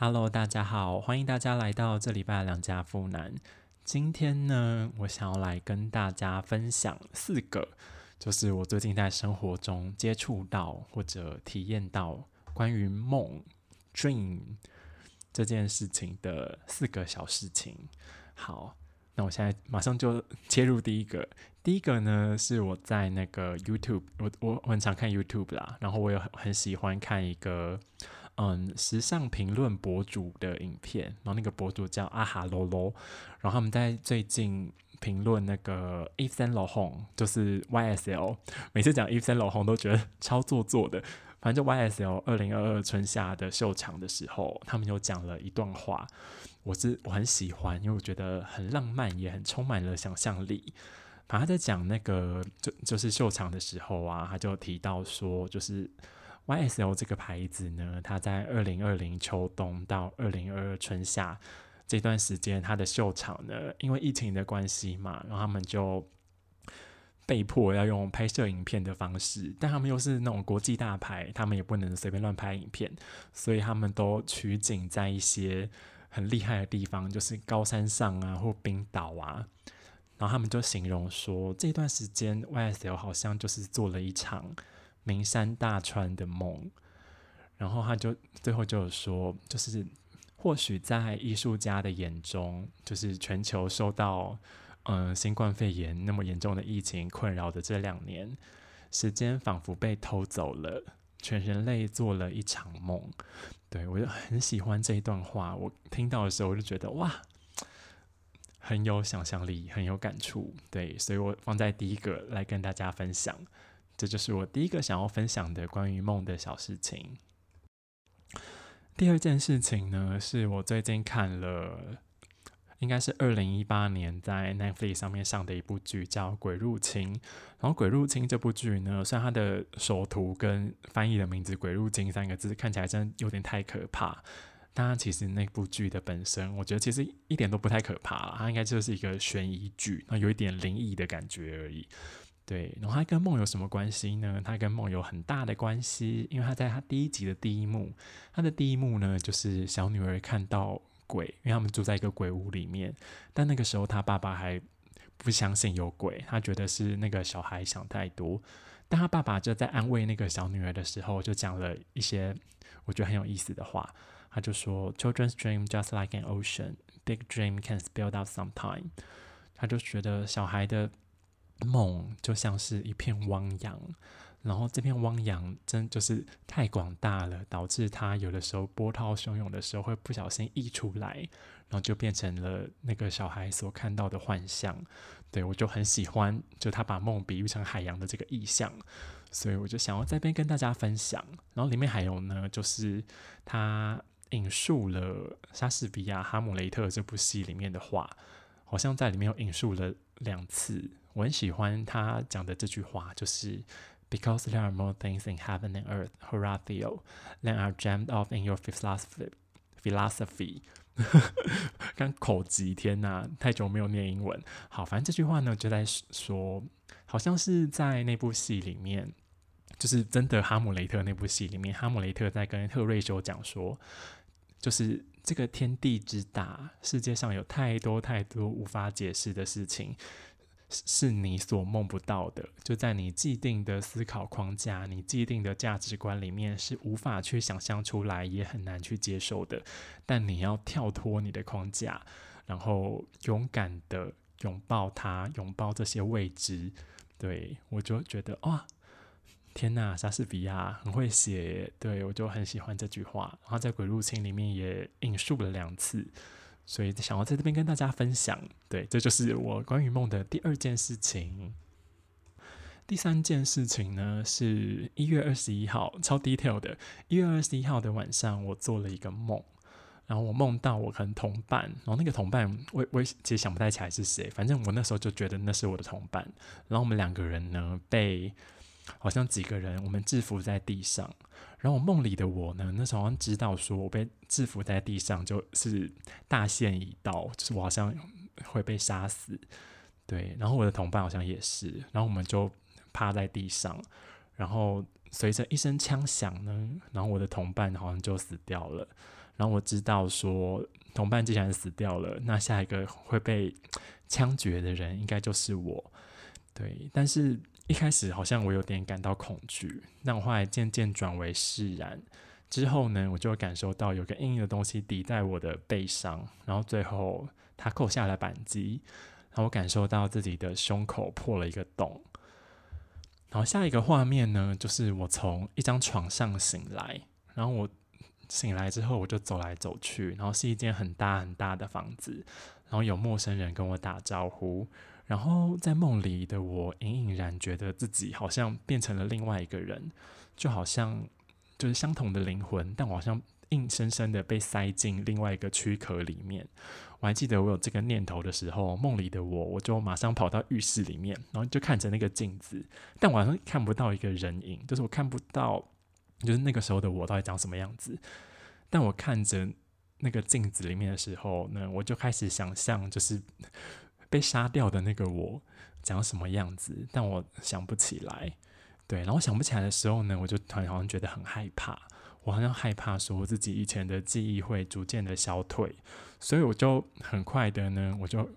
Hello，大家好，欢迎大家来到这礼拜的两家富男。今天呢，我想要来跟大家分享四个，就是我最近在生活中接触到或者体验到关于梦 （dream） 这件事情的四个小事情。好，那我现在马上就切入第一个。第一个呢，是我在那个 YouTube，我我我很常看 YouTube 啦，然后我也很很喜欢看一个。嗯，时尚评论博主的影片，然后那个博主叫阿哈罗罗，然后他们在最近评论那个 e v e n Laurent，就是 YSL，每次讲 e v e n Laurent 都觉得超做作的，反正就 YSL 二零二二春夏的秀场的时候，他们有讲了一段话，我是我很喜欢，因为我觉得很浪漫，也很充满了想象力。反正他在讲那个就就是秀场的时候啊，他就提到说，就是。YSL 这个牌子呢，它在二零二零秋冬到二零二二春夏这段时间，它的秀场呢，因为疫情的关系嘛，然后他们就被迫要用拍摄影片的方式，但他们又是那种国际大牌，他们也不能随便乱拍影片，所以他们都取景在一些很厉害的地方，就是高山上啊或冰岛啊，然后他们就形容说，这段时间 YSL 好像就是做了一场。名山大川的梦，然后他就最后就说，就是或许在艺术家的眼中，就是全球受到嗯新冠肺炎那么严重的疫情困扰的这两年，时间仿佛被偷走了，全人类做了一场梦。对我就很喜欢这一段话，我听到的时候我就觉得哇，很有想象力，很有感触。对，所以我放在第一个来跟大家分享。这就是我第一个想要分享的关于梦的小事情。第二件事情呢，是我最近看了，应该是二零一八年在 Netflix 上面上的一部剧，叫《鬼入侵》。然后《鬼入侵》这部剧呢，虽然它的首图跟翻译的名字“鬼入侵”三个字看起来真的有点太可怕，但其实那部剧的本身，我觉得其实一点都不太可怕，它应该就是一个悬疑剧，那有一点灵异的感觉而已。对，然后他跟梦有什么关系呢？他跟梦有很大的关系，因为他在他第一集的第一幕，他的第一幕呢，就是小女儿看到鬼，因为他们住在一个鬼屋里面，但那个时候他爸爸还不相信有鬼，他觉得是那个小孩想太多。但他爸爸就在安慰那个小女儿的时候，就讲了一些我觉得很有意思的话，他就说：“Children's dream just like an ocean, big dream can spill out sometime。”他就觉得小孩的。梦就像是一片汪洋，然后这片汪洋真就是太广大了，导致它有的时候波涛汹涌的时候会不小心溢出来，然后就变成了那个小孩所看到的幻象。对我就很喜欢，就他把梦比喻成海洋的这个意象，所以我就想要这边跟大家分享。然后里面还有呢，就是他引述了莎士比亚《哈姆雷特》这部戏里面的话，好像在里面有引述了两次。我很喜欢他讲的这句话，就是 Because there are more things in heaven and earth, Horatio, than are jammed off in your philosophy. Philosophy，刚口急，天哪，太久没有念英文。好，反正这句话呢，就在说，好像是在那部戏里面，就是真的《哈姆雷特》那部戏里面，哈姆雷特在跟特瑞修讲说，就是这个天地之大，世界上有太多太多无法解释的事情。是你所梦不到的，就在你既定的思考框架、你既定的价值观里面，是无法去想象出来，也很难去接受的。但你要跳脱你的框架，然后勇敢的拥抱它，拥抱这些未知。对我就觉得哇，天呐，莎士比亚很会写，对我就很喜欢这句话。然后在《鬼入侵》里面也引述了两次。所以想要在这边跟大家分享，对，这就是我关于梦的第二件事情。第三件事情呢，是一月二十一号，超 detail 的。一月二十一号的晚上，我做了一个梦，然后我梦到我跟同伴，然后那个同伴，我我其实想不太起来是谁，反正我那时候就觉得那是我的同伴。然后我们两个人呢，被好像几个人，我们制服在地上。然后我梦里的我呢，那时候好像知道说我被制服在地上，就是大限已到，就是我好像会被杀死。对，然后我的同伴好像也是，然后我们就趴在地上，然后随着一声枪响呢，然后我的同伴好像就死掉了。然后我知道说，同伴既然死掉了，那下一个会被枪决的人应该就是我。对，但是一开始好像我有点感到恐惧，但我后来渐渐转为释然。之后呢，我就感受到有个硬硬的东西抵在我的背上，然后最后他扣下了扳机，然后我感受到自己的胸口破了一个洞。然后下一个画面呢，就是我从一张床上醒来，然后我醒来之后，我就走来走去，然后是一间很大很大的房子，然后有陌生人跟我打招呼，然后在梦里的我隐隐然觉得自己好像变成了另外一个人，就好像就是相同的灵魂，但我好像硬生生的被塞进另外一个躯壳里面。我还记得我有这个念头的时候，梦里的我，我就马上跑到浴室里面，然后就看着那个镜子，但我好像看不到一个人影，就是我看不到，就是那个时候的我到底长什么样子。但我看着那个镜子里面的时候呢，我就开始想象，就是被杀掉的那个我长什么样子，但我想不起来。对，然后想不起来的时候呢，我就突然好像觉得很害怕。我好像害怕说自己以前的记忆会逐渐的消退，所以我就很快的呢，我就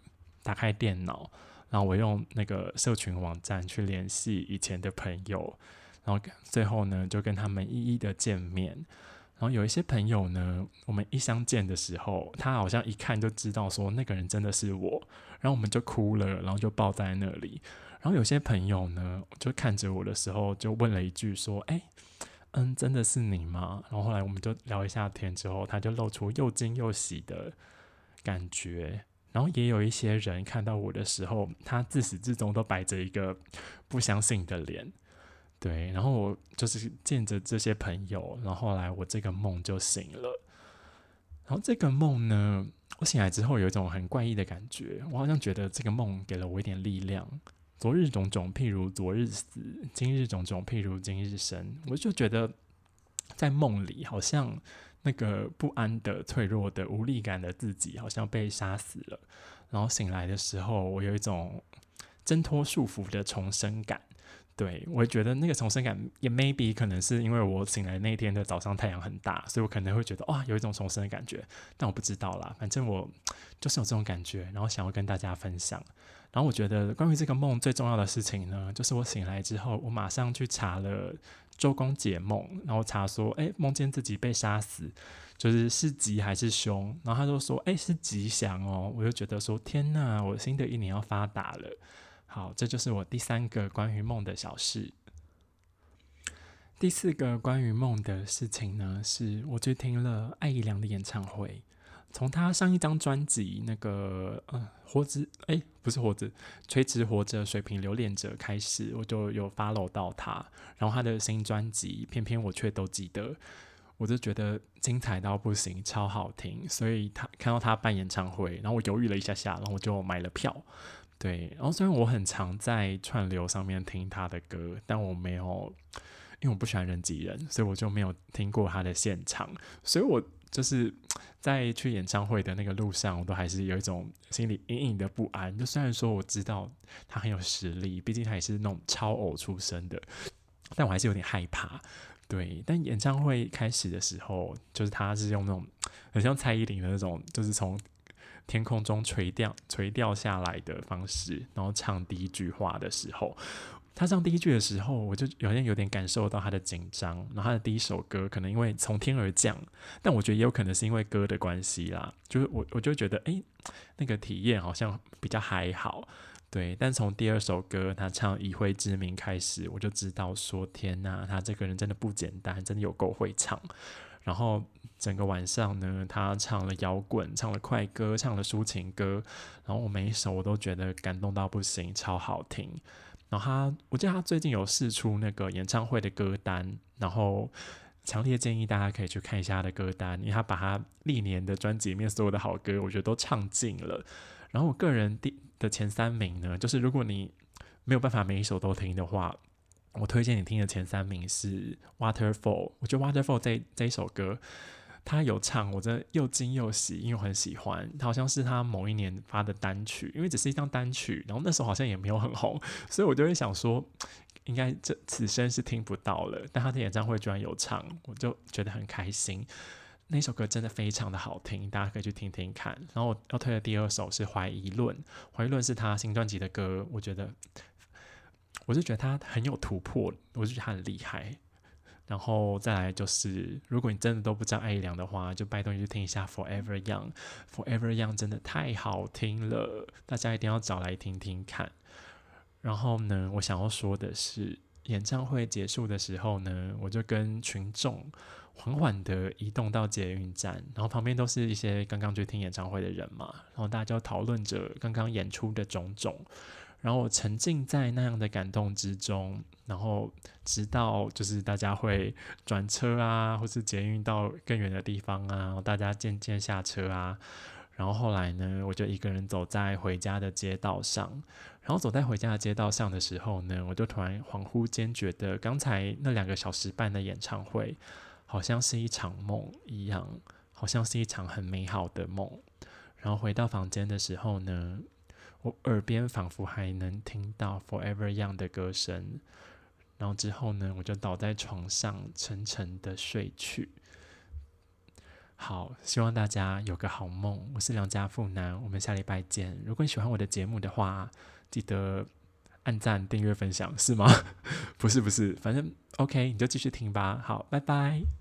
打开电脑，然后我用那个社群网站去联系以前的朋友，然后最后呢就跟他们一一的见面。然后有一些朋友呢，我们一相见的时候，他好像一看就知道说那个人真的是我，然后我们就哭了，然后就抱在那里。然后有些朋友呢，就看着我的时候就问了一句说：“哎。”嗯，真的是你吗？然后后来我们就聊一下天之后，他就露出又惊又喜的感觉。然后也有一些人看到我的时候，他自始至终都摆着一个不相信的脸。对，然后我就是见着这些朋友，然后后来我这个梦就醒了。然后这个梦呢，我醒来之后有一种很怪异的感觉，我好像觉得这个梦给了我一点力量。昨日种种，譬如昨日死；今日种种，譬如今日生。我就觉得，在梦里，好像那个不安的、脆弱的、无力感的自己，好像被杀死了。然后醒来的时候，我有一种挣脱束缚的重生感。对我觉得那个重生感，也 maybe 可能是因为我醒来那天的早上太阳很大，所以我可能会觉得哇，有一种重生的感觉。但我不知道啦，反正我就是有这种感觉，然后想要跟大家分享。然后我觉得关于这个梦最重要的事情呢，就是我醒来之后，我马上去查了周公解梦，然后查说，哎，梦见自己被杀死，就是是吉还是凶？然后他就说，哎，是吉祥哦。我就觉得说，天呐，我新的一年要发达了。好，这就是我第三个关于梦的小事。第四个关于梦的事情呢，是我去听了艾怡良的演唱会。从他上一张专辑那个嗯，活着哎，不是活着，垂直活着，水平留恋者开始，我就有 follow 到他。然后他的新专辑，偏偏我却都记得，我就觉得精彩到不行，超好听。所以他看到他办演唱会，然后我犹豫了一下下，然后我就买了票。对，然后虽然我很常在串流上面听他的歌，但我没有，因为我不喜欢人挤人，所以我就没有听过他的现场。所以我。就是在去演唱会的那个路上，我都还是有一种心里隐隐的不安。就虽然说我知道他很有实力，毕竟他也是那种超偶出身的，但我还是有点害怕。对，但演唱会开始的时候，就是他是用那种很像蔡依林的那种，就是从天空中垂掉垂掉下来的方式，然后唱第一句话的时候。他唱第一句的时候，我就好像有点感受到他的紧张。然后他的第一首歌可能因为从天而降，但我觉得也有可能是因为歌的关系啦。就是我我就觉得，哎，那个体验好像比较还好，对。但从第二首歌他唱《以灰之名》开始，我就知道说，天呐，他这个人真的不简单，真的有够会唱。然后整个晚上呢，他唱了摇滚，唱了快歌，唱了抒情歌，然后我每一首我都觉得感动到不行，超好听。然后他，我记得他最近有试出那个演唱会的歌单，然后强烈建议大家可以去看一下他的歌单，因为他把他历年的专辑里面所有的好歌，我觉得都唱尽了。然后我个人第的前三名呢，就是如果你没有办法每一首都听的话，我推荐你听的前三名是 Waterfall。我觉得 Waterfall 这这一首歌。他有唱，我真的又惊又喜，因为我很喜欢。他好像是他某一年发的单曲，因为只是一张单曲，然后那时候好像也没有很红，所以我就会想说，应该这此生是听不到了。但他的演唱会居然有唱，我就觉得很开心。那首歌真的非常的好听，大家可以去听听看。然后我要推的第二首是《怀疑论》，《怀疑论》是他新专辑的歌，我觉得我是觉得他很有突破，我就觉得他很厉害。然后再来就是，如果你真的都不知道艾怡良的话，就拜托你去听一下《Forever Young》，《Forever Young》真的太好听了，大家一定要找来听听看。然后呢，我想要说的是，演唱会结束的时候呢，我就跟群众缓缓的移动到捷运站，然后旁边都是一些刚刚去听演唱会的人嘛，然后大家就讨论着刚刚演出的种种。然后我沉浸在那样的感动之中，然后直到就是大家会转车啊，或是捷运到更远的地方啊，大家渐渐下车啊，然后后来呢，我就一个人走在回家的街道上，然后走在回家的街道上的时候呢，我就突然恍惚间觉得，刚才那两个小时半的演唱会，好像是一场梦一样，好像是一场很美好的梦。然后回到房间的时候呢。我耳边仿佛还能听到 Forever Young 的歌声，然后之后呢，我就倒在床上沉沉的睡去。好，希望大家有个好梦。我是梁家富男，我们下礼拜见。如果你喜欢我的节目的话，记得按赞、订阅、分享，是吗？不是，不是，反正 OK，你就继续听吧。好，拜拜。